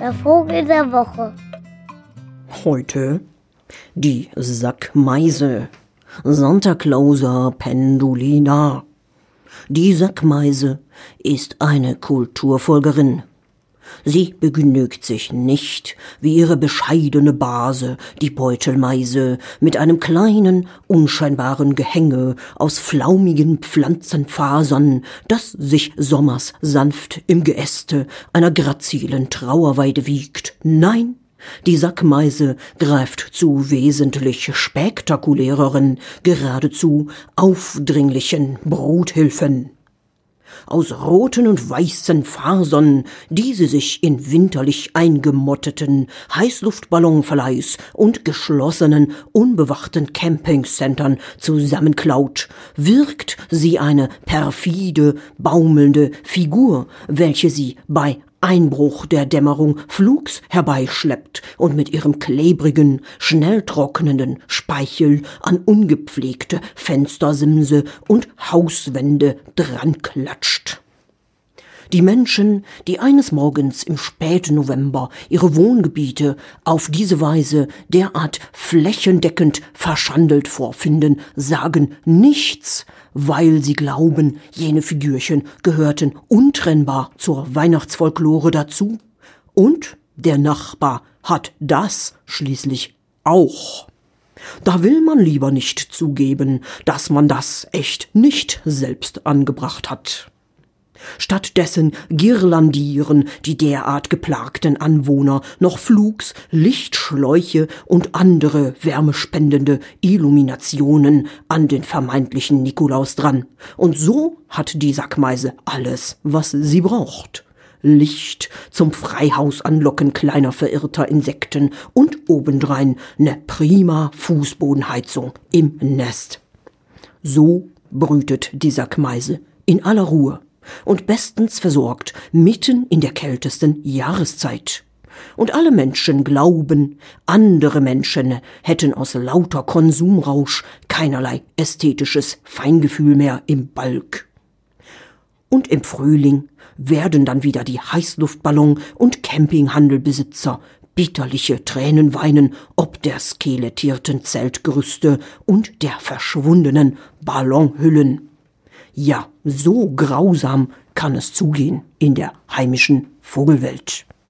Der Vogel der Woche. Heute die Sackmeise. Santa Clausa pendulina. Die Sackmeise ist eine Kulturfolgerin. Sie begnügt sich nicht, wie ihre bescheidene Base, die Beutelmeise, mit einem kleinen, unscheinbaren Gehänge aus flaumigen Pflanzenfasern, das sich sommers sanft im Geäste einer grazilen Trauerweide wiegt. Nein, die Sackmeise greift zu wesentlich spektakuläreren, geradezu aufdringlichen Bruthilfen aus roten und weißen Fasern, die sie sich in winterlich eingemotteten Heißluftballonverleihs und geschlossenen, unbewachten Campingcentern zusammenklaut, wirkt sie eine perfide, baumelnde Figur, welche sie bei Einbruch der Dämmerung flugs herbeischleppt und mit ihrem klebrigen, schnell trocknenden Speichel an ungepflegte Fenstersimse und Hauswände dranklatscht. Die Menschen, die eines Morgens im späten November ihre Wohngebiete auf diese Weise derart flächendeckend verschandelt vorfinden, sagen nichts, weil sie glauben, jene Figürchen gehörten untrennbar zur Weihnachtsfolklore dazu. Und der Nachbar hat das schließlich auch. Da will man lieber nicht zugeben, dass man das echt nicht selbst angebracht hat. Stattdessen girlandieren die derart geplagten Anwohner noch Flugs, Lichtschläuche und andere wärmespendende Illuminationen an den vermeintlichen Nikolaus dran. Und so hat die Sackmeise alles, was sie braucht. Licht zum Freihaus anlocken kleiner verirrter Insekten und obendrein ne prima Fußbodenheizung im Nest. So brütet die Sackmeise in aller Ruhe und bestens versorgt mitten in der kältesten Jahreszeit. Und alle Menschen glauben, andere Menschen hätten aus lauter Konsumrausch keinerlei ästhetisches Feingefühl mehr im Balk. Und im Frühling werden dann wieder die Heißluftballon- und Campinghandelbesitzer bitterliche Tränen weinen ob der skelettierten Zeltgerüste und der verschwundenen Ballonhüllen. Ja, so grausam kann es zugehen in der heimischen Vogelwelt.